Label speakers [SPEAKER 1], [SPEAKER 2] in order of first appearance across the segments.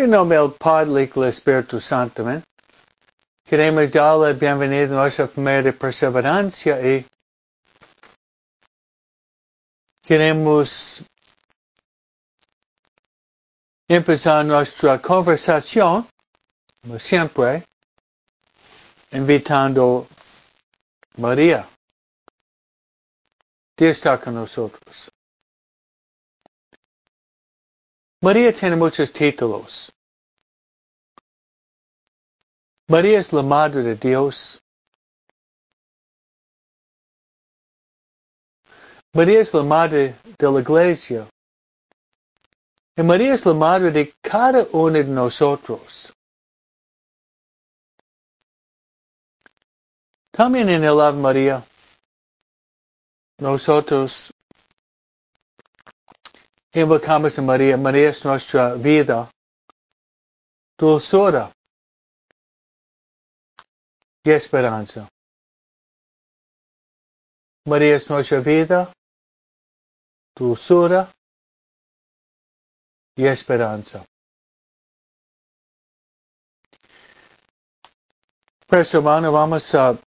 [SPEAKER 1] En nombre del Padre y del Espíritu Santo. Queremos darle bienvenida a nuestra primera de perseverancia y queremos empezar nuestra conversación, como siempre, invitando a María de estar con nosotros. María tiene muchos títulos. María es la Madre de Dios. María es la Madre de la Iglesia. Y María es la Madre de cada uno de nosotros. También en el Ave María, nosotros invocamos a María. María es nuestra vida, dulzura y esperanza. María es nuestra vida, dulzura y esperanza. Pues hermano, vamos a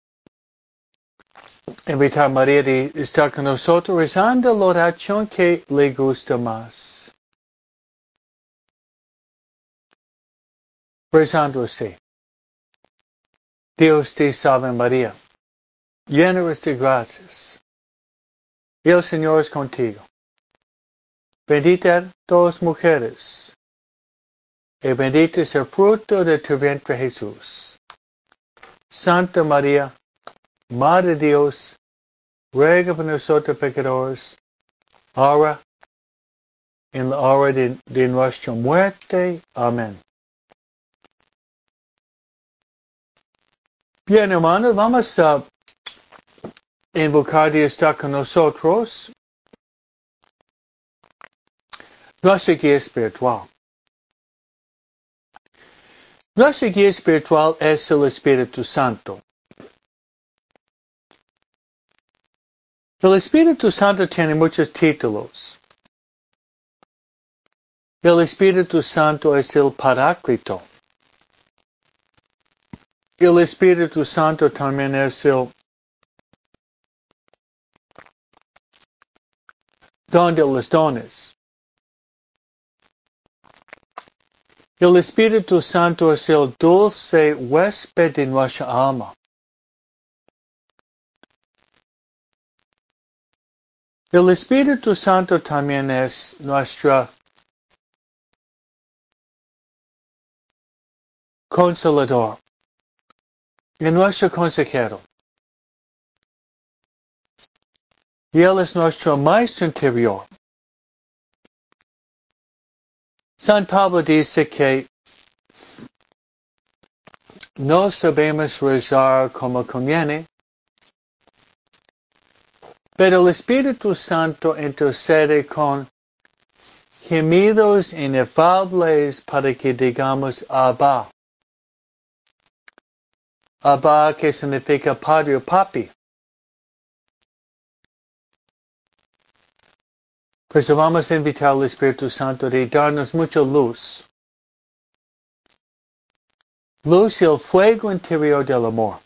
[SPEAKER 1] invitar a María de estar con nosotros rezando la oración que le gusta más. Rezando así. Dios te salve María, llena de gracias. El Señor es contigo. Bendita todas mujeres, y bendito es el fruto de tu vientre Jesús. Santa María, Madre Dios, ruega por nosotros pecadores, ahora en la hora de, de nuestra muerte. Amén. Bien, hermanos, vamos a invocar Dios está con nosotros. Nuestra guía espiritual. Nuestra guía espiritual es el Espíritu Santo. El Espíritu Santo tiene muchos títulos. El Espíritu Santo es el Paráclito. El Espíritu Santo también es el don de los dones. El Espíritu Santo es el dulce huésped de nuestra alma. El Espíritu Santo también es nuestra consolador y nuestro consejero. Y Él es nuestro maestro interior. San Pablo dice que no sabemos rezar como conviene, pero el Espíritu Santo intercede con gemidos inefables para que digamos Abba. Abba que significa padre o papi. Pues vamos a invitar al Espíritu Santo de darnos mucha luz. Luz y el fuego interior del amor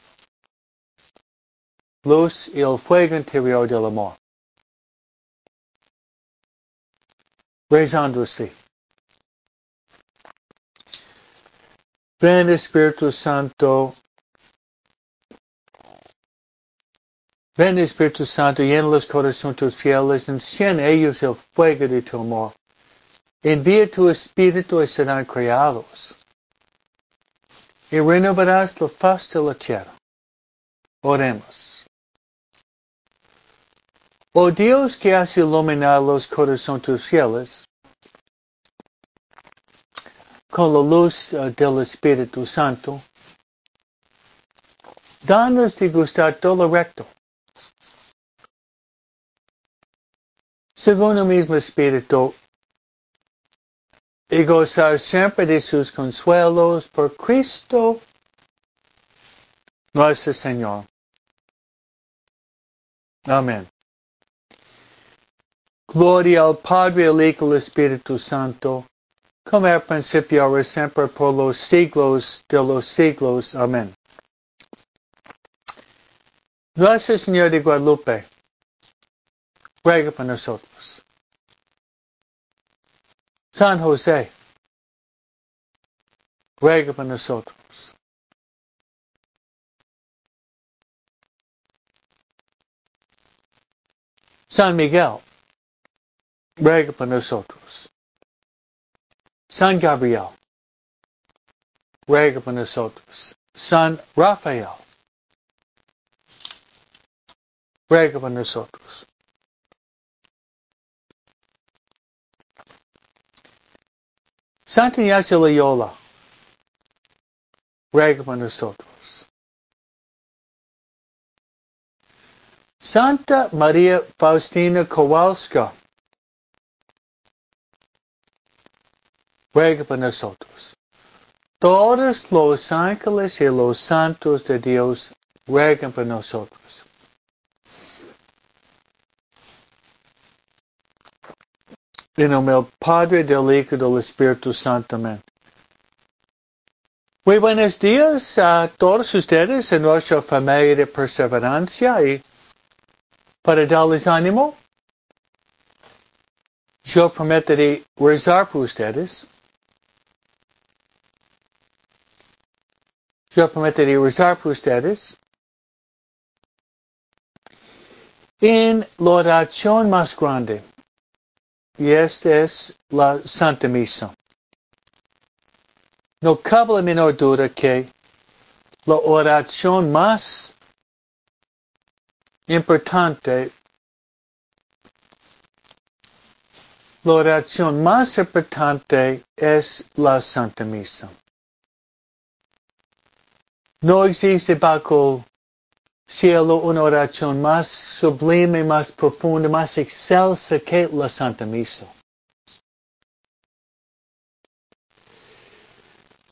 [SPEAKER 1] luz y el fuego interior del amor. Rezando así. Ven Espíritu Santo. Ven Espíritu Santo, llena los corazones tus fieles, enciende ellos el fuego de tu amor. Envía tu Espíritu y serán creados. Y renovarás la faz de la tierra. Oremos. Oh Dios que has iluminado los corazones tus fieles con la luz uh, del Espíritu Santo, danos de gustar todo recto. Según el mismo Espíritu, y gozar siempre de sus consuelos por Cristo nuestro Señor. Amén. Gloria al Padre, al Hijo, al Espíritu Santo, como al principio, ahora siempre, por los siglos de los siglos. Amén. Nuestro Señor de Guadalupe, ruega por nosotros. San José, ruega por nosotros. San Miguel, ruega por nosotros. San Gabriel, ruega por nosotros. San Rafael, ruega por nosotros. Santa Ignacio Loyola, ruega por nosotros. Santa María Faustina Kowalska, ruega por nosotros. Todos los ángeles y los santos de Dios ruegan por nosotros. En nombre del Padre, del Hijo y del Espíritu Santo. Amén. Muy buenos días a todos ustedes en nuestra familia de perseverancia y para darles ánimo, yo prometeré rezar por ustedes. Prometeré rezar por ustedes. En la oración más grande. Y esta es la Santa Misa. No cabe la menor duda que la oración más importante, la oración más importante es la Santa Misa. No existe bajo cielo una oración más sublime, más profunda, más excelsa que la Santa Misa.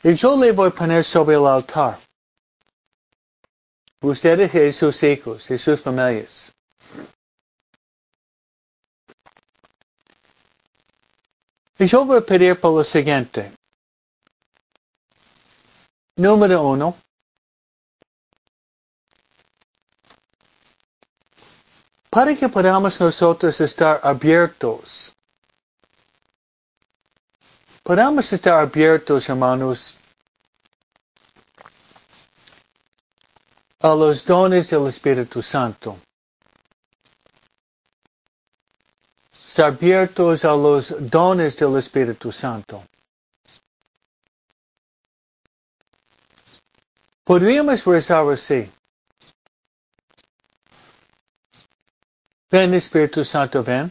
[SPEAKER 1] Y yo le voy a poner sobre el altar. Ustedes y sus hijos y sus familias. Y yo voy a pedir por lo siguiente. Número uno. Para que podamos nosotros estar abiertos. Podamos estar abiertos, hermanos, a los dones del Espíritu Santo. Estar abiertos a los dones del Espíritu Santo. Podríamos rezar así. Ven Espíritu Santo, ven.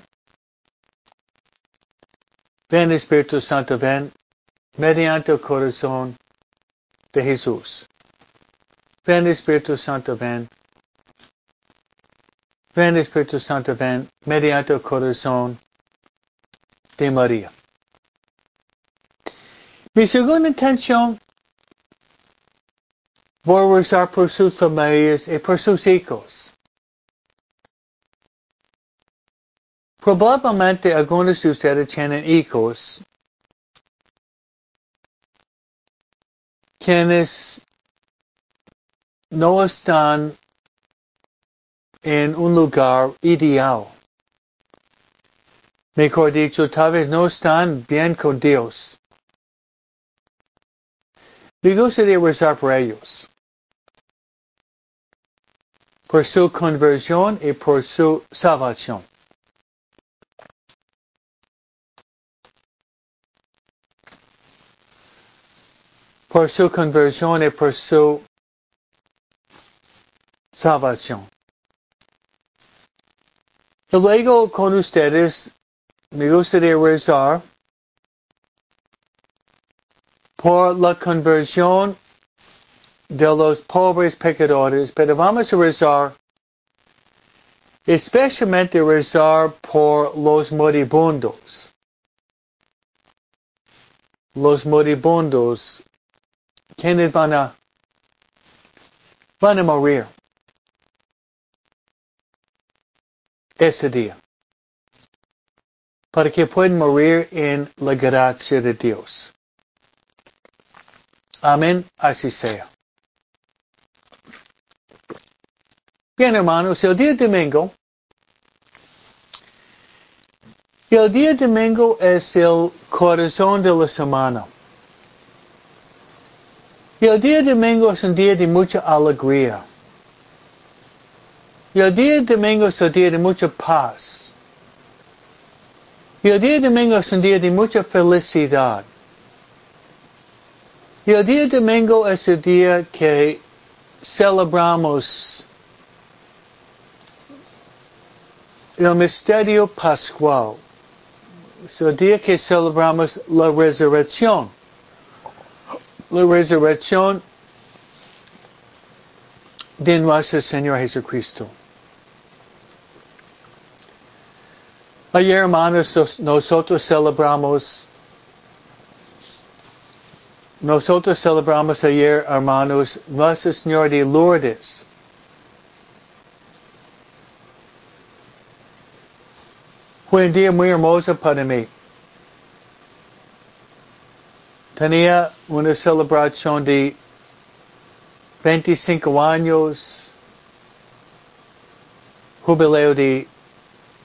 [SPEAKER 1] Ven Espíritu Santo, ven mediante el corazón de Jesús. Ven Espíritu Santo, ven. Ven Espíritu Santo, ven mediante el corazón de María. Mi segunda intención a rezar por sus familias y por sus hijos. Probablemente algunos de ustedes tienen hijos quienes no están en un lugar ideal. Mejor dicho, tal vez no están bien con Dios. Me gustaría rezar por ellos. Por su conversión y por su salvación. Por su conversión y por su salvación. Luego con ustedes me gustaría rezar por la conversión de los pobres pecadores, pero vamos a rezar especialmente rezar por los moribundos. Los moribundos, quienes van a, van a morir. ese día. para que puedan morir en la gracia de Dios. Amén, así sea. Bien, hermanos, el día domingo, el día domingo es el corazón de la semana. Y el día domingo es un día de mucha alegría. Y el día domingo es un día de mucha paz. Y el día domingo es un día de mucha felicidad. Y el día domingo es el día que celebramos el misterio pascual. Es el día que celebramos la resurrección. La resurrección de nuestro Señor Jesucristo. Ayer, hermanos, nosotros celebramos, nosotros celebramos ayer, hermanos, Nuestra Señora de Lourdes. Fue un día muy hermoso para mí. Tenía una celebración de 25 años, jubileo de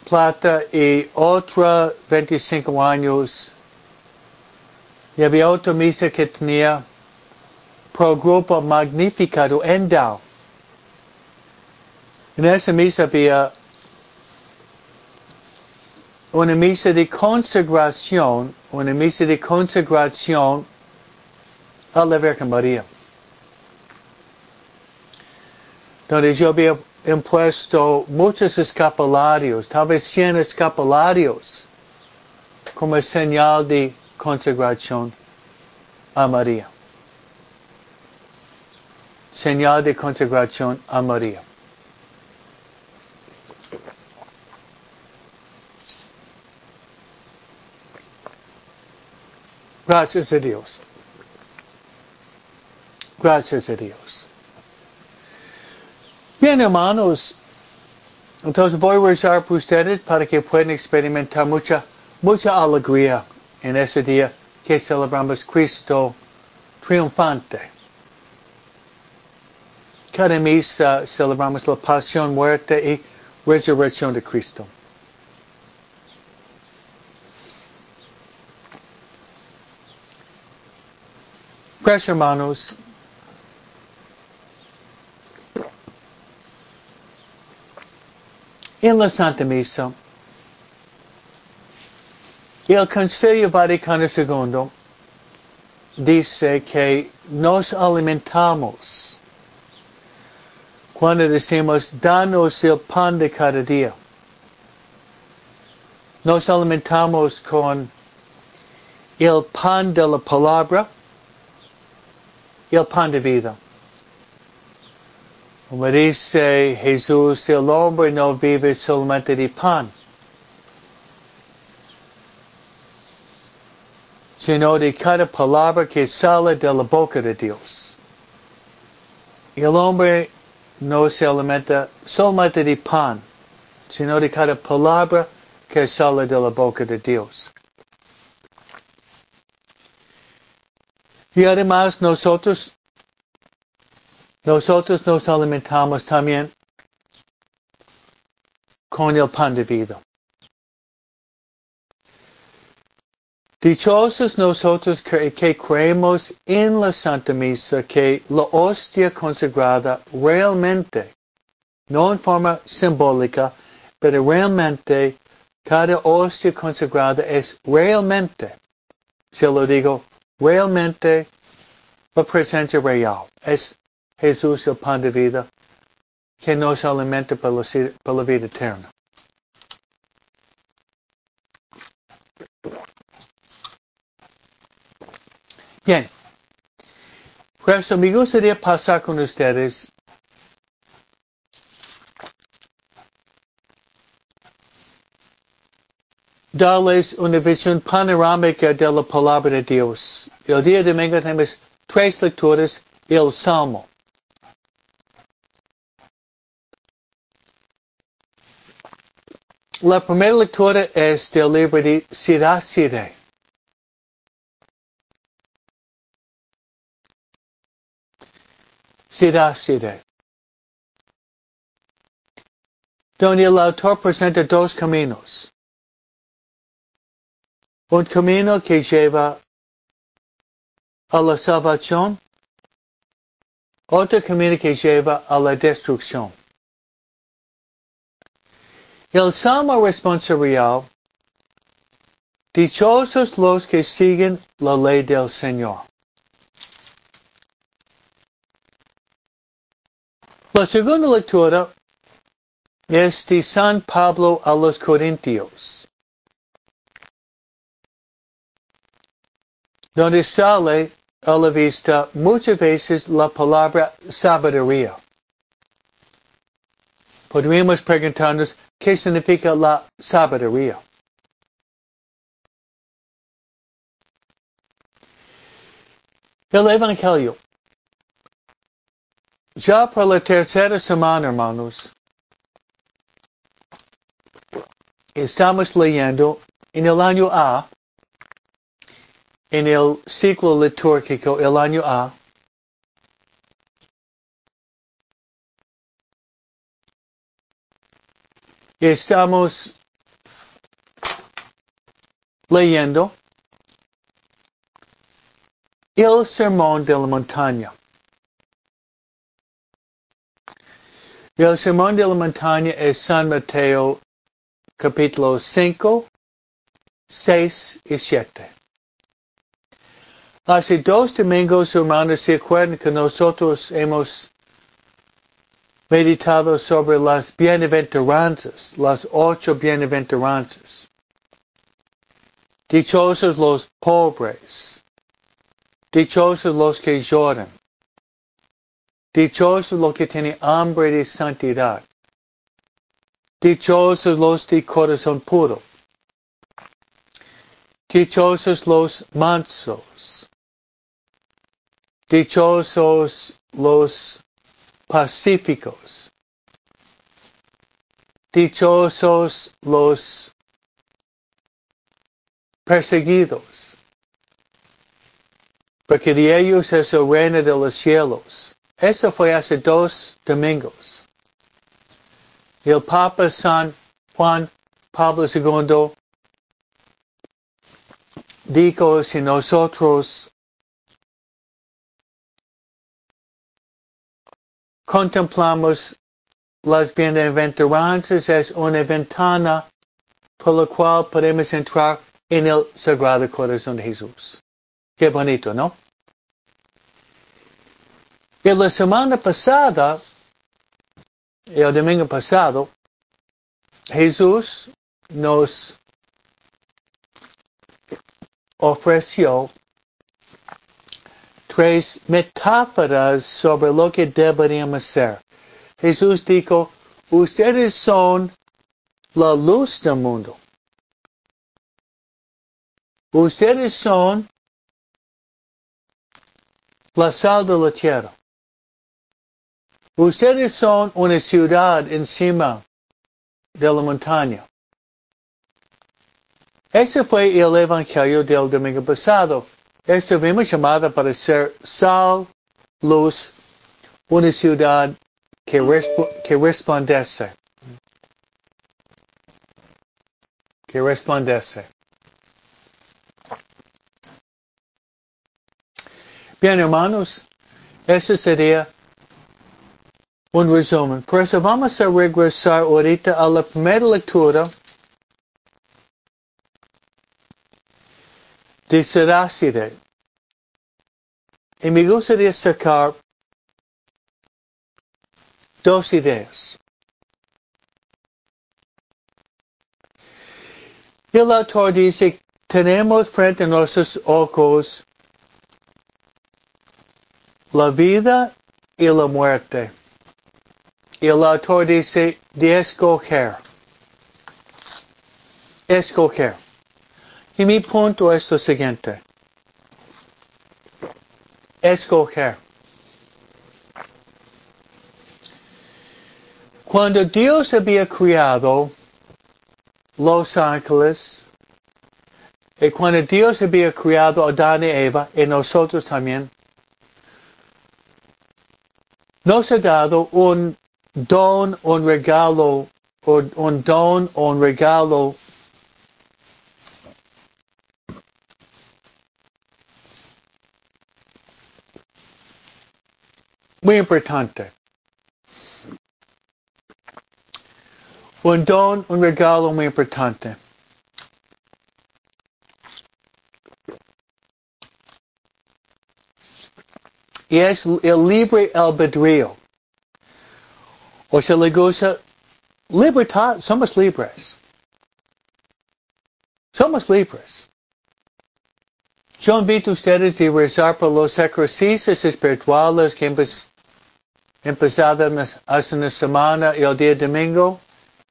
[SPEAKER 1] plata y otra 25 años. Y había otra misa que tenía pro grupo magnificado Endao. En esa misa había una misa de consagración, una misa de consagración a la Virgen María. Donde yo había impuesto muchos escapularios, tal vez 100 escapularios, como señal de consagración a María. Señal de consagración a María. Gracias a Dios. Gracias a Dios. Bien, hermanos, entonces voy a rezar por ustedes para que puedan experimentar mucha, mucha alegría en ese día que celebramos Cristo triunfante. Cada misa celebramos la pasión, muerte y resurrección de Cristo. Pues hermanos, en la Santa Misa, el Concilio Vaticano II dice que nos alimentamos cuando decimos, danos el pan de cada día. Nos alimentamos con el pan de la palabra, el pan de vida. Como dice Jesús, el hombre no vive solamente de pan, sino de cada palabra que sale de la boca de Dios. El hombre no se alimenta solamente de pan, sino de cada palabra que sale de la boca de Dios. Y además nosotros nosotros nos alimentamos también con el pan de vida. Dichosos nosotros que, creemos en la Santa Misa, que la hostia consagrada realmente, no en forma simbólica, pero realmente cada hostia consagrada es realmente, se lo digo, realmente la presencia real. Es Jesús el pan de vida, que nos alimenta para la, vida eterna. Bien. Pues me gustaría pasar con ustedes darles una visión panorámica de la palabra de Dios. El día de domingo tenemos tres lecturas y el Salmo. La primera lectura es del libro de Siracide. Siracide. Donde el autor presenta dos caminos. Un camino que lleva a la salvación, otro camino que lleva a la destrucción. El Salmo responsorial, dichosos los que siguen la ley del Señor. La segunda lectura es de San Pablo a los Corintios, donde sale a la vista muchas veces la palabra sabiduría. Podríamos preguntarnos qué significa la sabiduría. El Evangelio. Ya por la tercera semana, hermanos, estamos leyendo en el año A, en el ciclo litúrgico, el año A, estamos leyendo el sermón de la montaña. El sermón de la montaña es San Mateo capítulo 5, 6 y 7. Hace dos domingos, hermanos, se acuerdan que nosotros hemos meditado sobre las bienaventuranzas, las ocho bienaventuranzas. Dichosos los pobres, dichosos los que lloran, dichosos los que tienen hambre de santidad, dichosos los de corazón puro, dichosos los mansos, dichosos los pacíficos. Dichosos los perseguidos, porque de ellos es el reino de los cielos. Eso fue hace dos domingos. El Papa San Juan Pablo II dijo, si nosotros contemplamos las bienaventuranzas es una ventana por la cual podemos entrar en el Sagrado Corazón de Jesús. Qué bonito, ¿no? Y la semana pasada, el domingo pasado, Jesús nos ofreció tres metáforas sobre lo que deberíamos ser. Jesús dijo, ustedes son la luz del mundo. Ustedes son la sal de la tierra. Ustedes son una ciudad encima de la montaña. Ese fue el evangelio del domingo pasado. Estuvimos llamados para ser sal, luz, una ciudad que, resp que resplandece. Que resplandece. Bien, hermanos, ese sería un resumen. Por eso vamos a regresar ahorita a la primera lectura de Seracide. Y me gustaría sacar dos ideas. El autor dice, tenemos frente a nuestros ojos la vida y la muerte. Y el autor dice, de escoger. Escoger. Y mi punto es lo siguiente. Escoger. Cuando Dios había creado los ángeles, y cuando Dios había creado a Adán y Eva, y nosotros también, nos ha dado un don, un regalo, un don, un regalo muy importante. Un don, un regalo muy importante. Y es el libre albedrío. O sea, le gusta libertad, somos libres. Somos libres. Yo invito a ustedes a rezar por los ejercicios espirituales que empezaron hace una semana, el día domingo,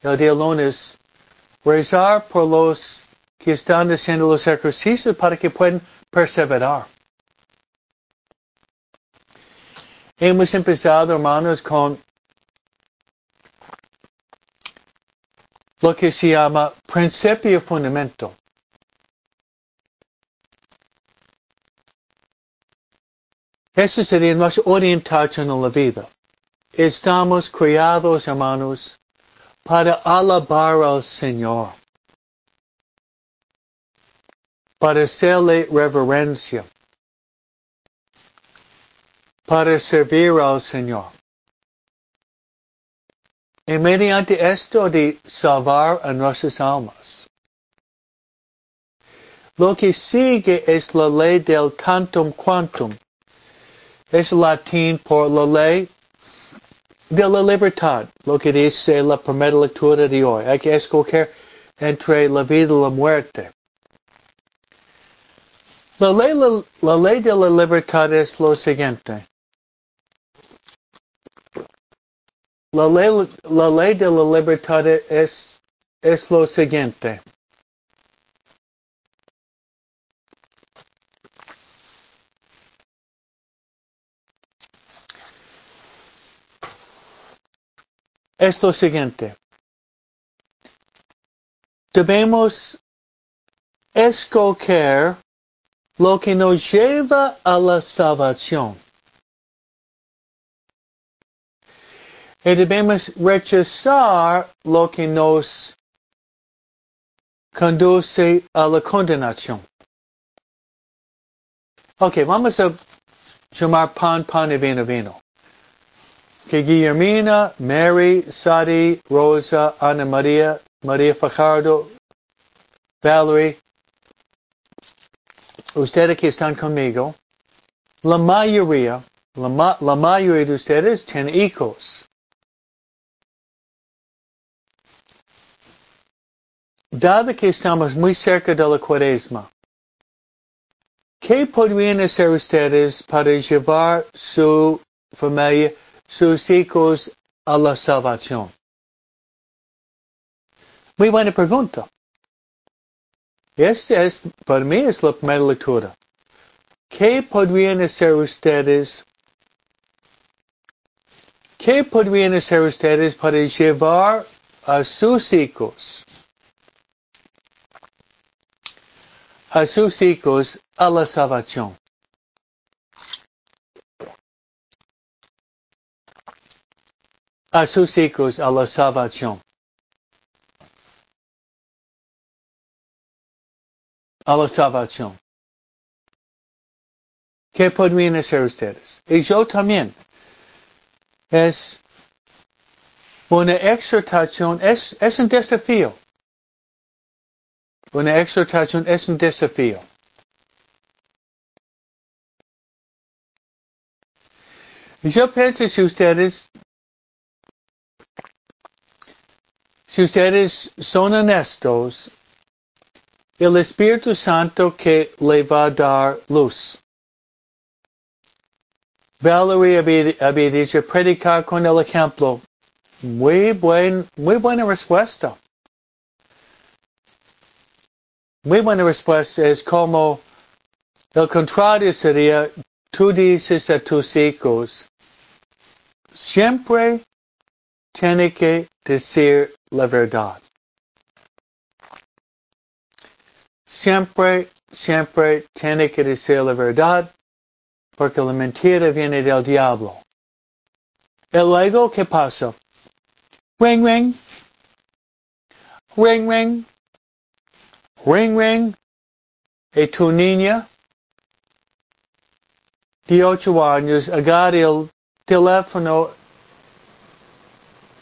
[SPEAKER 1] el día lunes. Rezar por los que están haciendo los ejercicios para que puedan perseverar. Hemos empezado, hermanos, con lo que se llama principio fundamento. Esa sería nuestra orientación en la vida. Estamos criados, hermanos, para alabar al Señor, para hacerle reverencia, para servir al Señor. Y mediante esto de salvar a nuestras almas. Lo que sigue es la ley del tantum quantum. Es latín por la ley de la libertad, lo que dice la primera lectura de hoy. Hay que escoger entre la vida y la muerte. La ley, la, la ley de la libertad es lo siguiente. La ley, la ley de la libertad es, es lo siguiente. Es lo siguiente. Debemos escoger lo que nos lleva a la salvación. Y debemos rechazar lo que nos conduce a la condenación. Ok, vamos a llamar pan, pan y vino, vino. Que Guillermina, Mary, Sadi, Rosa, Ana María, María Fajardo, Valerie, ustedes que están conmigo, la mayoría, la, ma la mayoría de ustedes tienen hijos. Dado que estamos muy cerca de la cuaresma, ¿qué podrían hacer ustedes para llevar su familia, sus hijos a la salvación? Muy buena pregunta. Esta es, para mí es la primera lectura. ¿Qué podrían hacer ustedes? ¿Qué podrían hacer ustedes para llevar a sus hijos a sus hijos a la salvación. A sus hijos a la salvación. A la salvación. ¿Qué podrían hacer ustedes? Y yo también. Es una exhortación, es, es un desafío. Una exhortación es un desafío. Yo pienso si ustedes, si ustedes son honestos, el Espíritu Santo que le va a dar luz. Valerie había, dicho predicar con el ejemplo. Muy buen, muy buena respuesta. Muy buena respuesta es como el contrario sería, tú dices a tus hijos, siempre tiene que decir verdad. siempre, siempre tiene que decir la verdad, porque la mentira viene del diablo. Y luego, ¿qué pasa? Ring, ring. Ring, ring. Ring, ring. Y tu niña de ocho años agarra el teléfono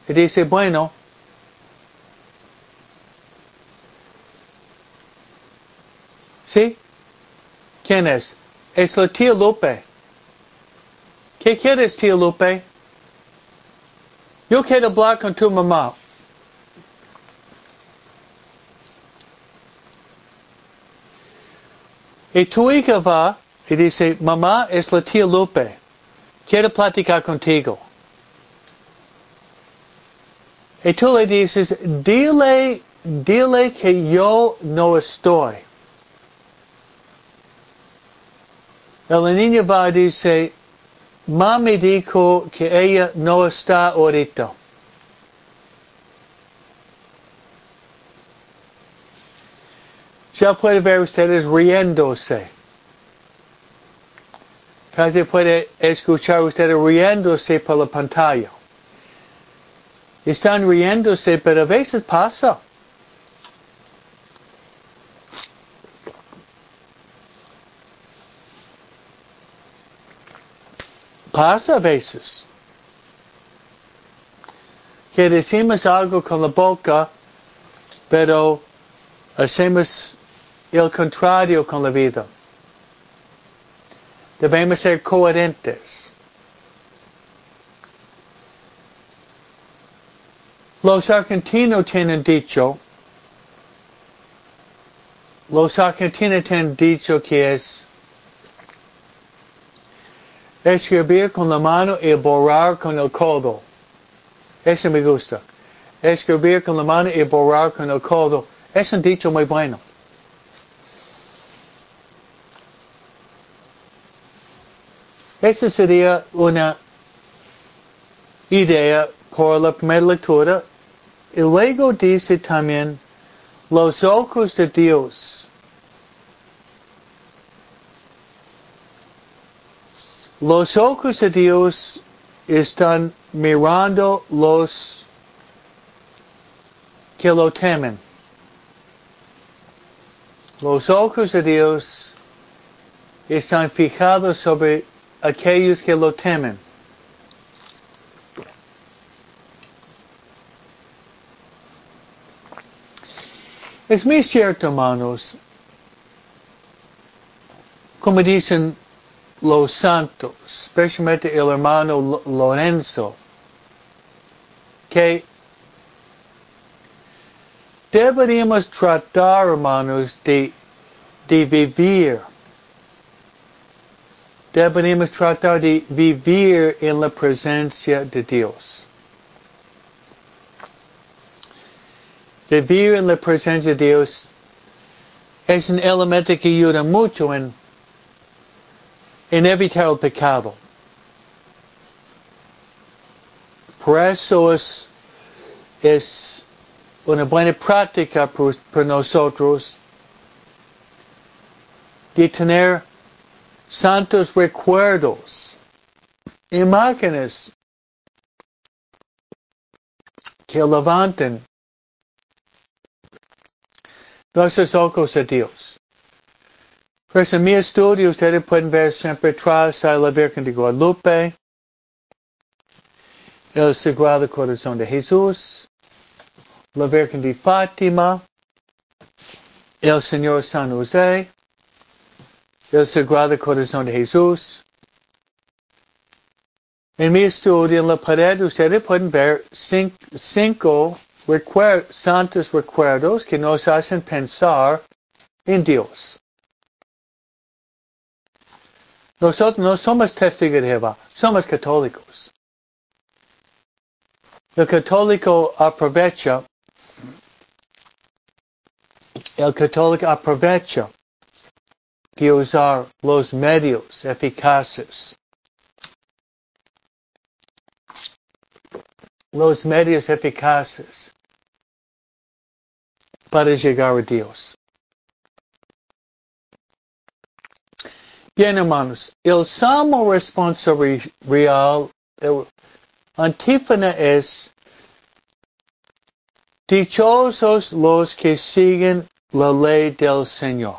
[SPEAKER 1] y dice, bueno, ¿sí? ¿Quién es? Es la tía Lupe. ¿Qué quieres, tía Lupe? Yo quiero hablar con tu mamá. Y tu hija va y dice, mamá es la tía Lupe. Quiero platicar contigo. Y tú le dices, dile, dile que yo no estoy. La niña va y dice, mami dijo que ella no está ahorita. Ya puede ver ustedes riéndose. Casi puede escuchar ustedes riéndose por la pantalla. Están riéndose, pero a veces pasa. Pasa a veces. Que decimos algo con la boca, pero hacemos el contrario con la vida. Debemos ser coherentes. Los argentinos tienen dicho, los argentinos tienen dicho que es escribir con la mano y borrar con el codo. Eso me gusta. Escribir con la mano y borrar con el codo. Es un dicho muy bueno. Esa sería una idea por la primera lectura. Y luego dice también los ojos de Dios. Los ojos de Dios están mirando los que lo temen. Los ojos de Dios están fijados sobre aquellos que lo temen. Es muy cierto, hermanos, como dicen los santos, especialmente el hermano Lorenzo, que deberíamos tratar, hermanos, de, de vivir Deberíamos tratar de vivir en la presencia de Dios. Vivir en la presencia de Dios es un elemento que ayuda mucho en, en evitar el pecado. Por eso es, es una buena práctica para nosotros de tener santos recuerdos, imágenes que levanten nuestros ojos a Dios. Pues en mi estudio ustedes pueden ver siempre atrás a la Virgen de Guadalupe, el Sagrado Corazón de Jesús, la Virgen de Fátima, el Señor San José, el Sagrado Corazón de Jesús. En mi estudio en la pared ustedes pueden ver cinco, santos recuerdos que nos hacen pensar en Dios. Nosotros no somos testigos de Jehová, somos católicos. El católico aprovecha, el católico aprovecha que usar los medios eficaces. Los medios eficaces para llegar a Dios. Bien, hermanos, el salmo responsorial, el antífona es, dichosos los que siguen la ley del Señor.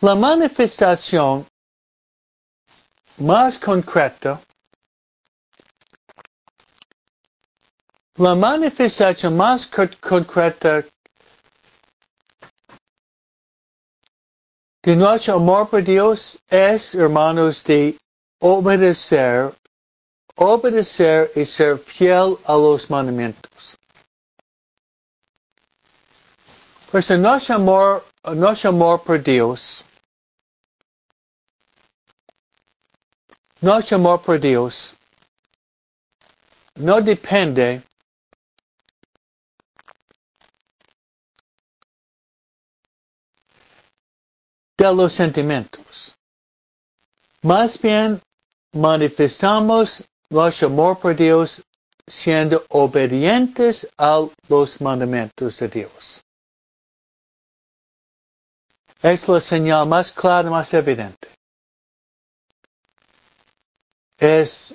[SPEAKER 1] La manifestación más concreta, la manifestación más concreta de nuestro amor por Dios es, hermanos, de obedecer, obedecer y ser fiel a los mandamientos. Pues nuestro amor, nuestro amor por Dios. Nuestro amor por Dios. No depende los sentimientos. Más bien manifestamos nuestro amor por Dios siendo obedientes a los mandamientos de Dios. Es la señal más clara, más evidente es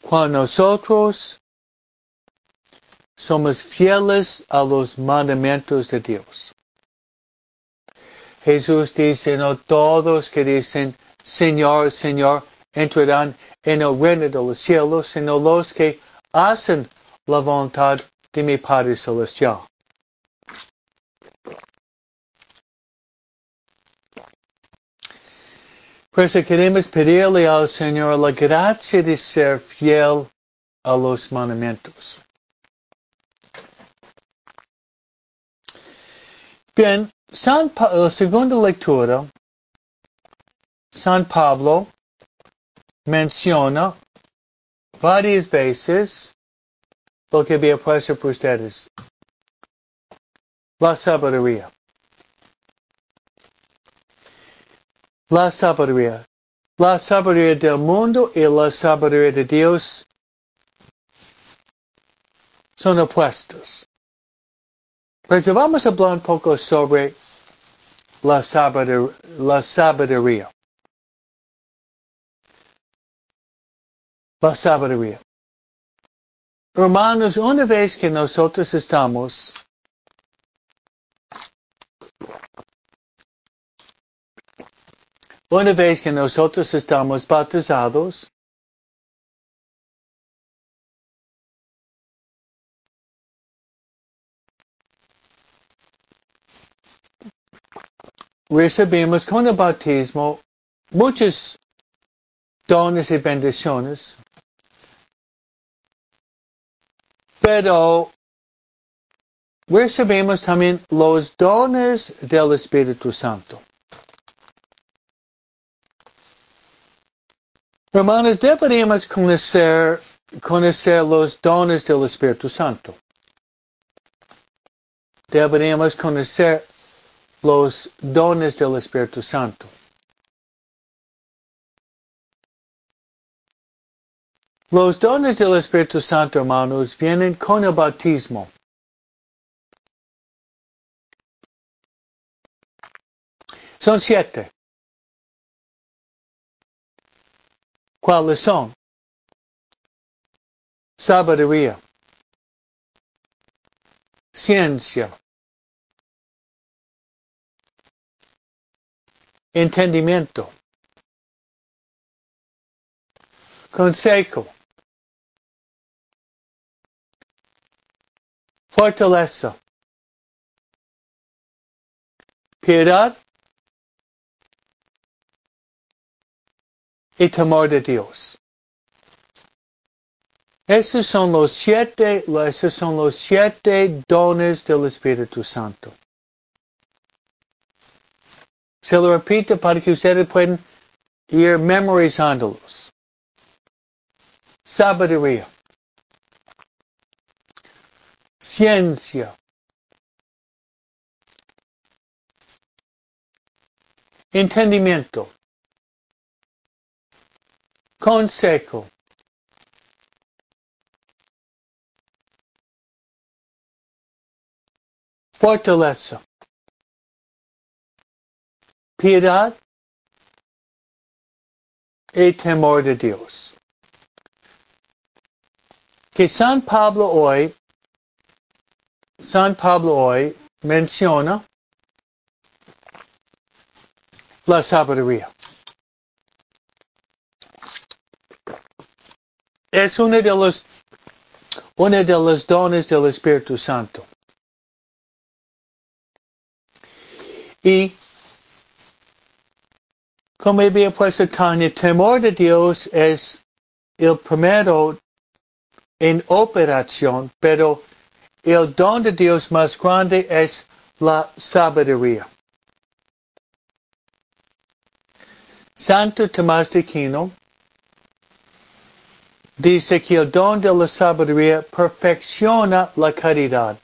[SPEAKER 1] cuando nosotros somos fieles a los mandamientos de Dios. Jesús dice, no todos que dicen, Señor, Señor, entrarán en el reino de los cielos, sino los que hacen la voluntad de mi Padre Celestial. Por eso queremos pedirle al Señor la gracia de ser fiel a los mandamientos. Bien, San la segunda lectura, San Pablo menciona varias veces lo que había puesto por ustedes. La sabiduría. la sabiduría. La sabiduría del mundo y la sabiduría de Dios son opuestos. Pero vamos a hablar un poco sobre la sabiduría. La sabiduría. La. Hermanos, una vez que nosotros estamos Una vez que nosotros estamos bautizados, recibimos con el bautismo muchos dones y bendiciones, pero recibimos también los dones del Espíritu Santo. Hermanos, deberíamos conocer, conocer los dones del Espíritu Santo. Deberíamos conocer los dones del Espíritu Santo. Los dones del Espíritu Santo, hermanos, vienen con el bautismo. Son siete. ¿Cuáles son? Sabiduría. Ciencia. Entendimiento. Consejo. Fortaleza. Piedad. y temor de Dios. Esos son los siete, esos son los siete dones del Espíritu Santo. Se lo repito para que ustedes puedan ir memorizándolos. Sabiduría. Ciencia. Entendimiento consejo fortaleza, piedad y temor de Dios. Que San Pablo hoy, San Pablo hoy menciona la sabiduría. Es uno de los, uno de los dones del Espíritu Santo. Y como había puesto Tania, temor de Dios es el primero en operación, pero el don de Dios más grande es la sabiduría. Santo Tomás de Aquino dice que el don de la sabiduría perfecciona la caridad.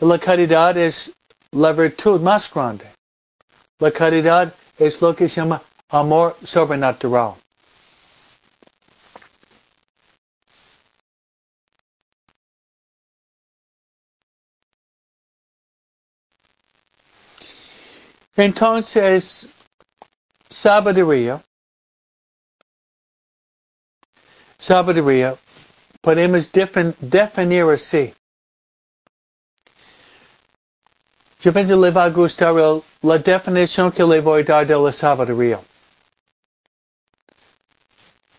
[SPEAKER 1] La caridad es la virtud más grande. La caridad es lo que se llama amor sobrenatural. Entonces, sabiduría, sabiduría, podemos definir así. Yo pienso le va a gustar la definición que le voy a dar de la sabiduría.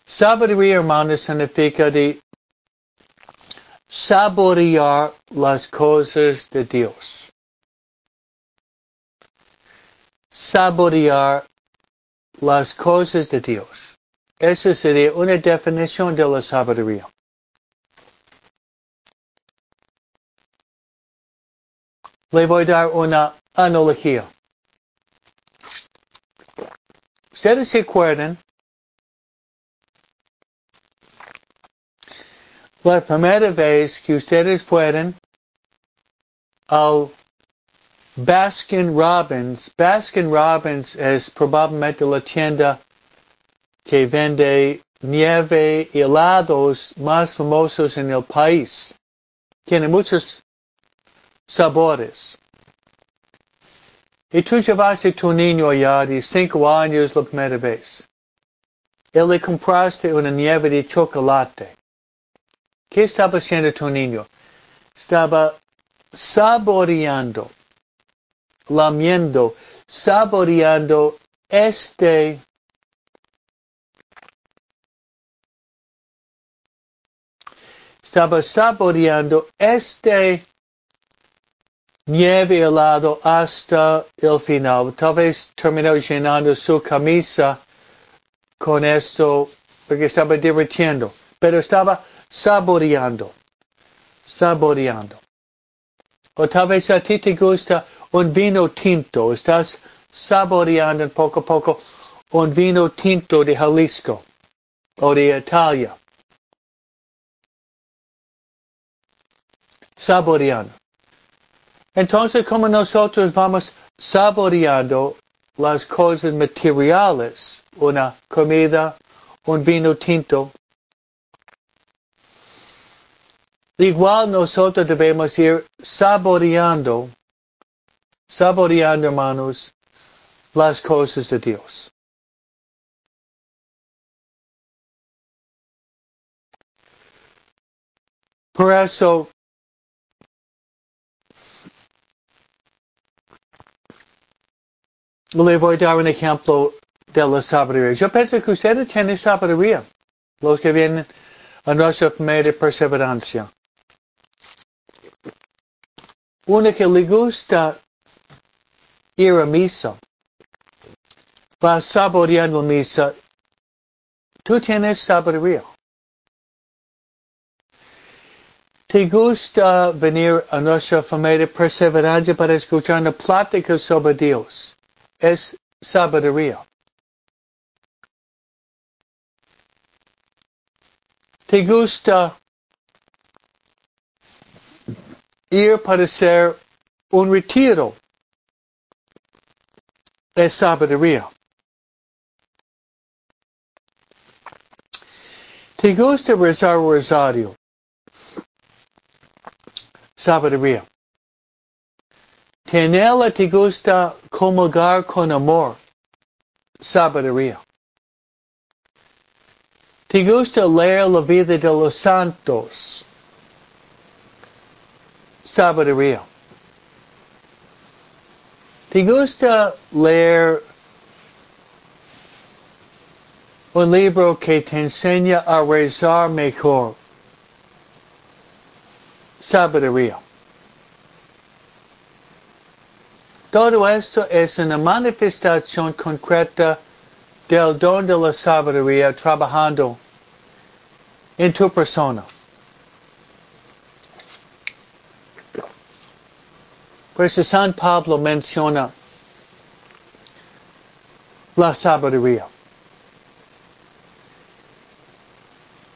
[SPEAKER 1] Sabiduría, hermanos, significa de saborear las cosas de Dios. Saborear las cosas de Dios. Esa sería una definición de la sabiduría. Le voy a dar una analogía. Ustedes se acuerdan la primera vez que ustedes fueron al Baskin Robbins. Baskin Robbins es probablemente la tienda que vende nieve y helados más famosos en el país. Tiene muchos sabores. Y tú llevaste tu niño allá de cinco años la primera vez. Y le compraste una nieve de chocolate. ¿Qué estaba haciendo tu niño? Estaba saboreando, lamiendo, saboreando este estaba saboreando este nieve helado hasta el final. Tal vez terminó llenando su camisa con esto porque estaba divirtiendo, pero estaba saboreando, saboreando. O tal vez a ti te gusta un vino tinto, estás saboreando poco a poco un vino tinto de Jalisco o de Italia. Saboreando. Entonces, como nosotros vamos saboreando las cosas materiales, una comida, un vino tinto, igual nosotros debemos ir saboreando, saboreando, hermanos, las cosas de Dios. Por eso, voy a dar un ejemplo de la sabiduría. Yo pienso que ustedes tienen sabiduría, los que vienen a nuestra familia de perseverancia. Uno que le gusta ir a misa, va saboreando misa, tú tienes sabiduría. ¿Te gusta venir a nuestra familia de perseverancia para escuchar una plática sobre Dios? Es sabiduría. ¿Te gusta ir para hacer un retiro? Es sabiduría. ¿Te gusta rezar rosario? Sabiduría. Que en te gusta comulgar con amor, sabiduría. Te gusta leer la vida de los santos, sabiduría. Te gusta leer un libro que te enseña a rezar mejor, sabiduría. Todo esto es una manifestación concreta del don de la sabiduría trabajando en tu persona. Por eso San Pablo menciona la sabiduría.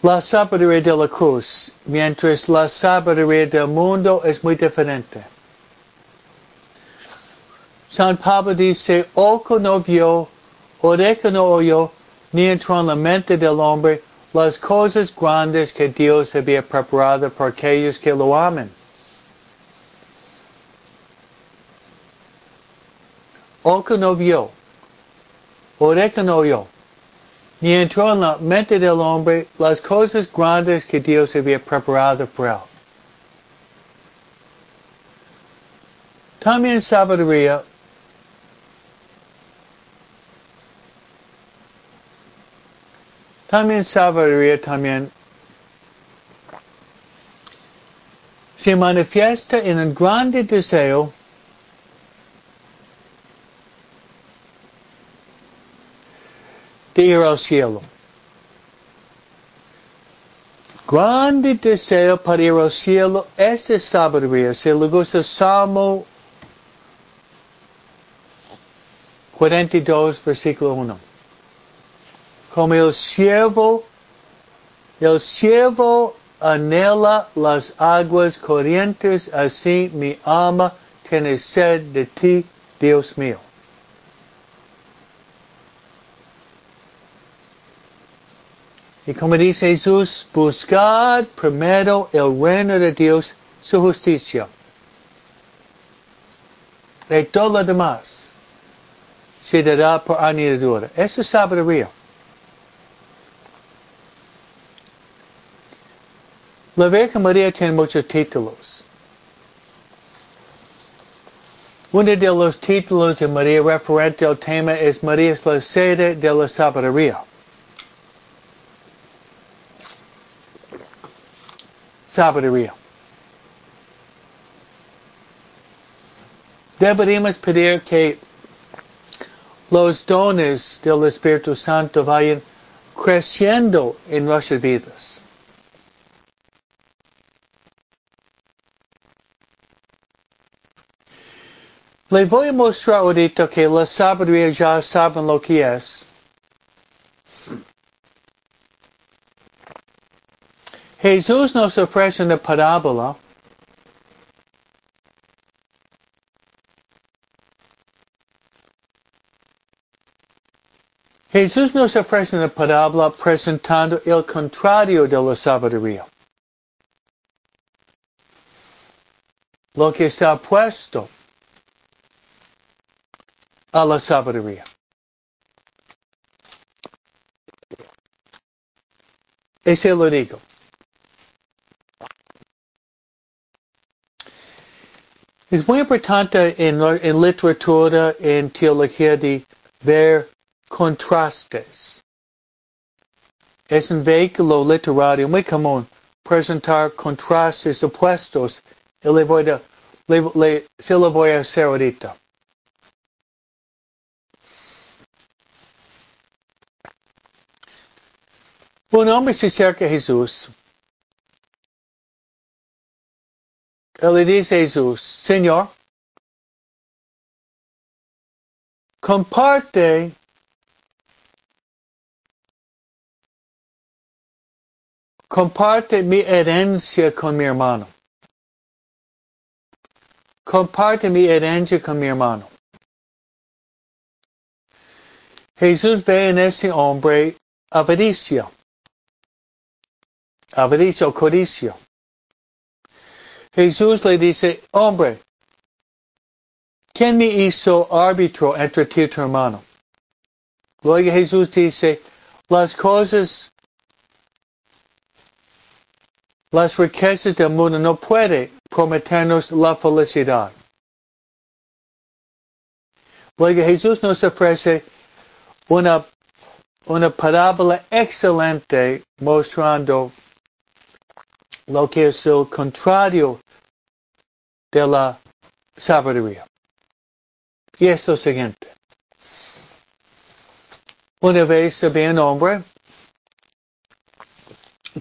[SPEAKER 1] La sabiduría de la cruz, mientras la sabiduría del mundo es muy diferente. San Pablo dice, ojo no vio, oreja no oyó, ni entró en la mente del hombre las cosas grandes que Dios había preparado para aquellos que lo amen. Ojo no vio, oreja no oyó, ni entró en la mente del hombre las cosas grandes que Dios había preparado para él. También sabiduría También sabiduría también se manifiesta en un grande deseo de ir al cielo. Grande deseo para ir al cielo es sabiduría. Se le gusta Salmo 42, versículo 1 como el siervo, el siervo anhela las aguas corrientes, así mi alma tiene sed de ti, Dios mío. Y como dice Jesús, buscad primero el reino de Dios, su justicia. De todo lo demás se dará por añadidura. Eso es sabiduría. La Virgen María tiene muchos títulos. Uno de los títulos de María referente al tema es María es la sede de la sabiduría. Sabiduría. Deberíamos pedir que los dones del Espíritu Santo vayan creciendo en nuestras vidas. Le voy a mostrar ahorita que la sabiduría ya saben lo que es. Jesús nos ofrece una parábola. Jesús nos ofrece una parábola presentando el contrario de la sabiduría. Lo que está puesto a la sabiduría. Ese lo digo. Es muy importante en, en literatura, en teología, de ver contrastes. Es un vehículo literario muy común presentar contrastes opuestos y le voy a, le, le, se lo voy a hacer ahorita. Un hombre se acerca a Jesús. Él le dice a Jesús, Señor, comparte comparte mi herencia con mi hermano. Comparte mi herencia con mi hermano. Jesús ve en ese hombre avaricia o codicio. Jesús le dice, hombre, ¿quién me hizo árbitro entre ti y tu hermano? Luego Jesús dice, las cosas, las riquezas del mundo no pueden prometernos la felicidad. Luego Jesús nos ofrece una, una parábola excelente mostrando lo que es el contrario de la sabiduría. Y es lo siguiente. Una vez había un hombre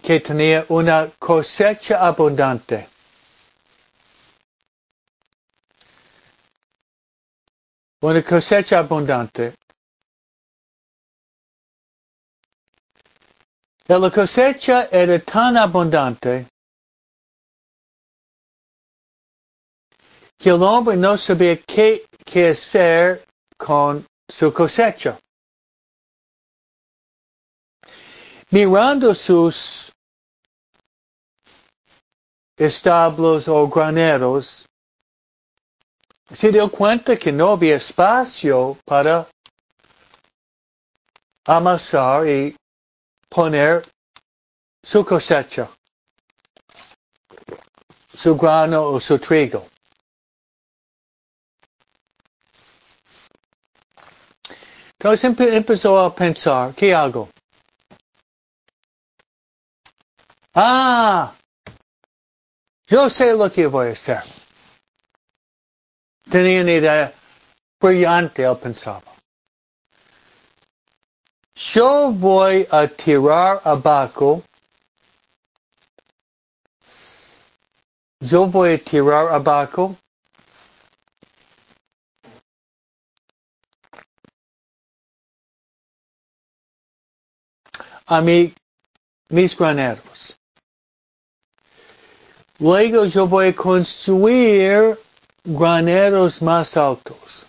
[SPEAKER 1] que tenía una cosecha abundante. Una cosecha abundante. La cosecha era tan abundante que el hombre no sabía qué, qué hacer con su cosecha. Mirando sus establos o graneros, se dio cuenta que no había espacio para amasar y poner su cosecha, su grano o su trigo. Entonces empezó a pensar, ¿qué hago? Ah, yo sé lo que voy a hacer. Tenía una idea brillante, él pensaba. Yo voy a tirar abajo. Yo voy a a mi, mis graneros. Luego yo voy a construir graneros más altos.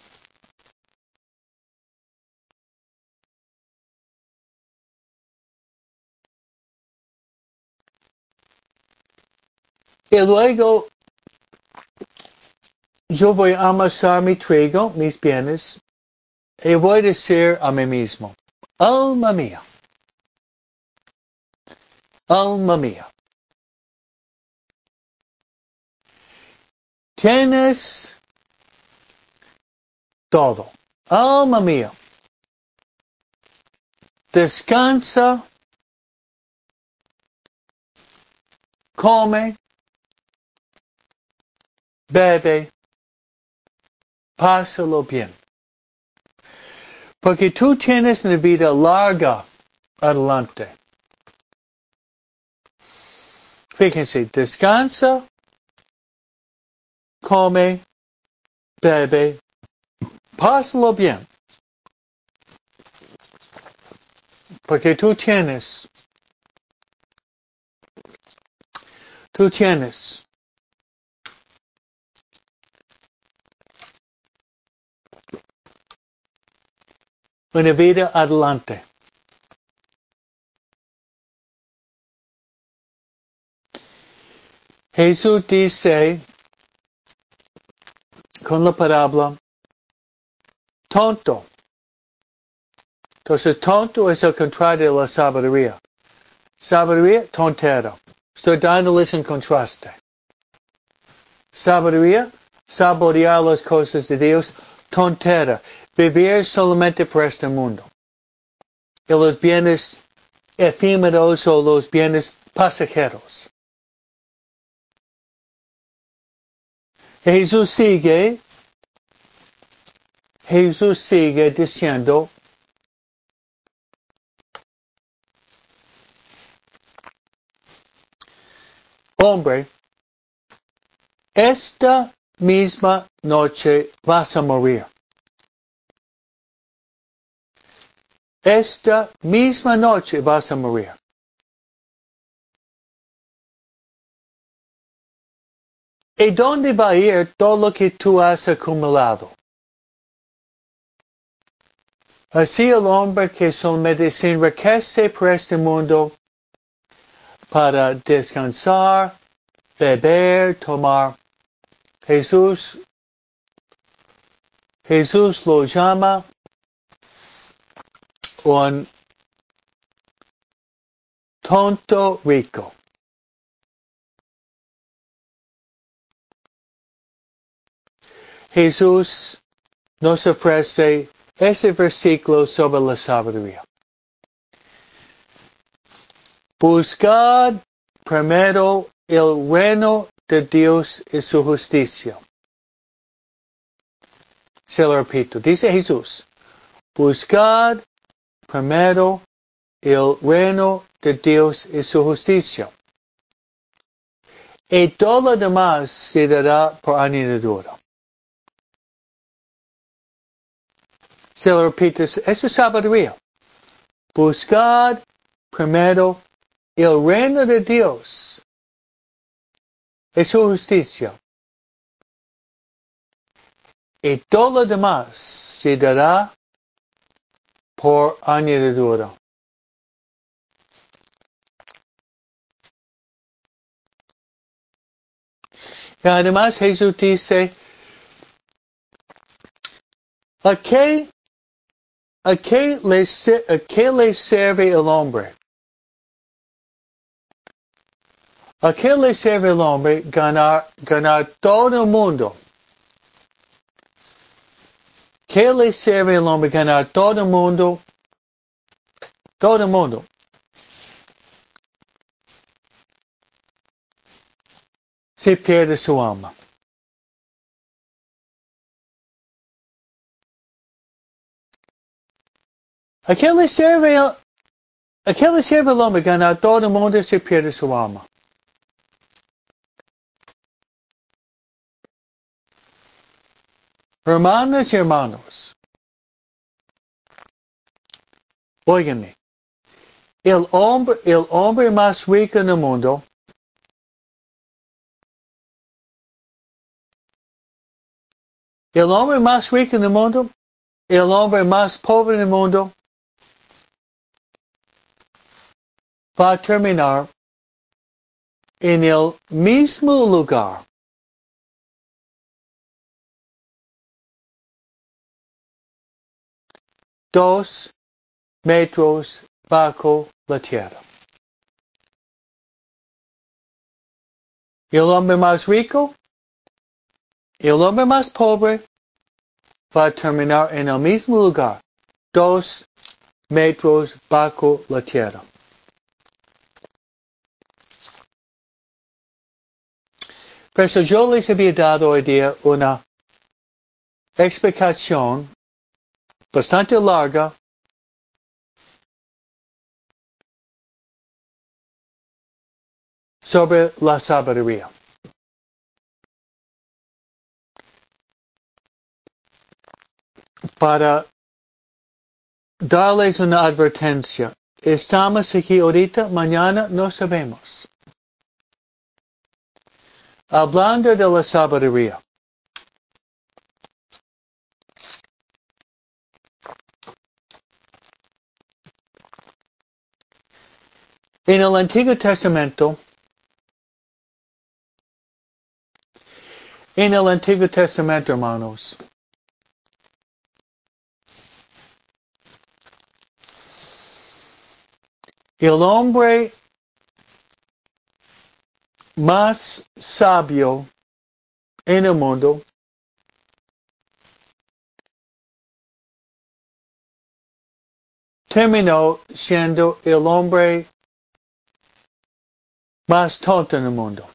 [SPEAKER 1] Y luego yo voy a amasar mi trigo, mis bienes, y voy a decir a mí mismo, alma mía, alma mía, tienes todo, alma mía, descansa, come, bebe, pásalo bien. Porque tú tienes una vida larga adelante. Fíjense, descansa, come, bebe, pásalo bien. Porque tú tienes, tú tienes una vida adelante. Jesús dice con la parábola, tonto. Entonces, tonto es el contrario de la sabiduría. Sabiduría, tontera. Estoy dándoles un contraste. Sabiduría, saborear las cosas de Dios, tontera. Vivir solamente por este mundo. Y los bienes efímeros o los bienes pasajeros. Jesús sigue, Jesús sigue diciendo, hombre, esta misma noche vas a morir. Esta misma noche vas a morir. ¿Y dónde va a ir todo lo que tú has acumulado? Así el hombre que solamente se enriquece por este mundo para descansar, beber, tomar. Jesús Jesús lo llama un tonto rico. Jesús nos ofrece ese versículo sobre la sabiduría. Buscad primero el reino de Dios y su justicia. Se lo repito, dice Jesús, buscad primero el reino de Dios y su justicia. Y todo lo demás se dará por añadidura. Se lo repito, eso es sabiduría. Buscad primero el reino de Dios y su justicia. Y todo lo demás se dará por añadidura. Y además Jesús dice, ¿a qué ¿A qué le, a qué le sirve el hombre? ¿A le sirve el hombre ganar, ganar todo mundo? ¿Qué le sirve el hombre ganar todo mundo? Todo mundo. Si pierde su alma. ¿A qué le sirve el, a qué le sirve el hombre ganar todo el mundo si pierde su alma? Hermanas y hermanos, óiganme, el hombre, el hombre más rico en el mundo el hombre más rico en el mundo, el hombre más pobre en el mundo, va a terminar en el mismo lugar. Dos metros bajo la tierra. El hombre más rico, el hombre más pobre, va a terminar en el mismo lugar, dos metros bajo la tierra. Pero yo les había dado hoy día una explicación bastante larga sobre la sabiduría. Para darles una advertencia. Estamos aquí ahorita, mañana no sabemos. Hablando de la sabiduría. En el Antiguo Testamento, en el Antiguo Testamento, hermanos, el hombre más sabio en el mundo terminó siendo el hombre más tonto en el mundo.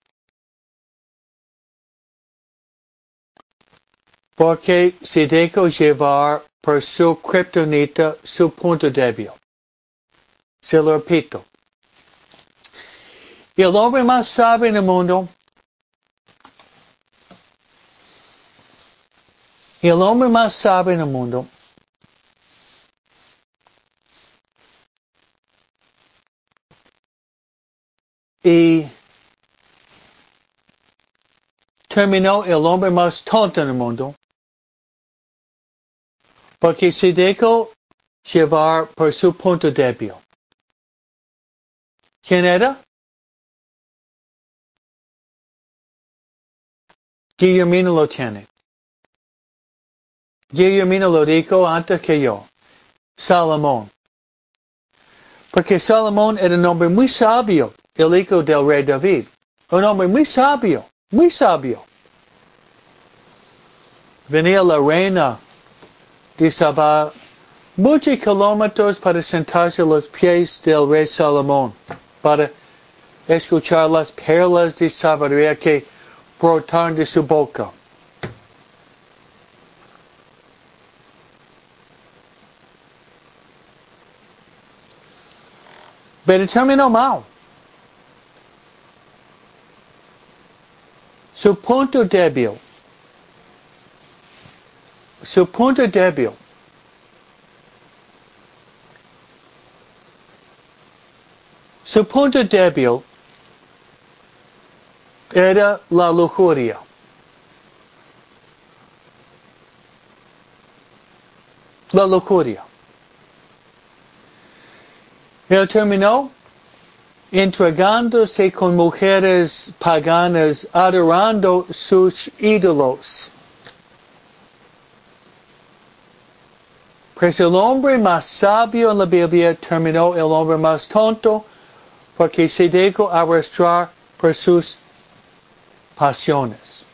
[SPEAKER 1] Porque se dejó llevar por su kriptonita su punto débil. Se lo repito. Y el hombre más sabio en el mundo, y el hombre más sabio en el mundo, y terminó el hombre más tonto el mundo, porque se dejó llevar por su punto débil. ¿Quién era? Guillermino lo tiene. Guillermino lo dijo antes que yo. Salomón. Porque Salomón era un hombre muy sabio, el hijo del rey David. Un hombre muy sabio, muy sabio. Venía la reina de Sabá muchos kilómetros para sentarse a los pies del rey Salomón, para escuchar las perlas de sabiduría que brotaron de su boca. Pero terminó mal. Su punto débil. Su punto débil. Su punto débil era la lujuria. La lujuria. Él terminó entregándose con mujeres paganas, adorando sus ídolos. Pues el hombre más sabio en la Biblia terminó el hombre más tonto porque se dejó arrastrar por sus pasiones.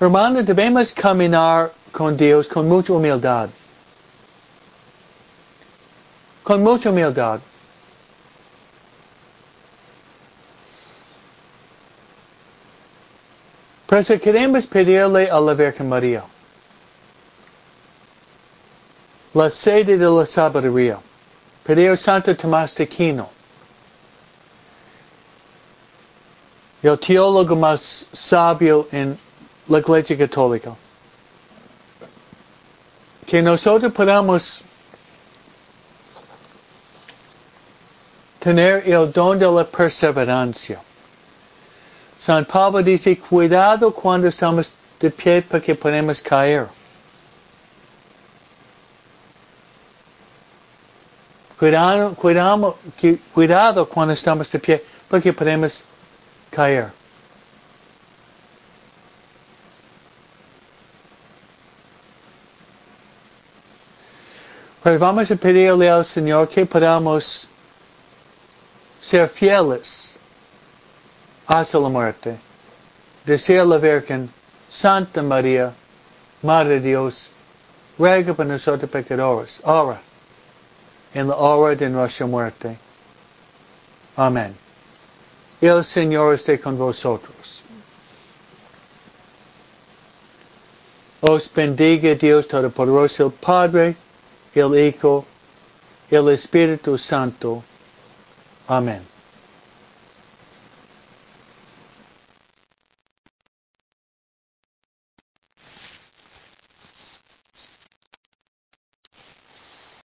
[SPEAKER 1] Hermano, debemos caminar con Dios con mucha humildad. Con mucha humildad. Pero queremos pedirle a la Virgen María la sede de la sabiduría. Pedir Santo Tomás de Aquino el teólogo más sabio en la Iglesia Católica. Que nosotros podamos tener el don de la perseverancia. San Pablo dice, cuidado cuando estamos de pie porque podemos caer. Cuidado, cuidado, cuidado cuando estamos de pie porque podemos caer. Pues vamos a pedirle al Señor que podamos ser fieles hasta la muerte. Decir a la Virgen, Santa María, Madre de Dios, ruega por nosotros pecadores, ahora, en la hora de nuestra muerte. Amén. El Señor esté con vosotros. Os bendiga Dios Todopoderoso, el Padre, el Hijo, el Espíritu Santo. Amén.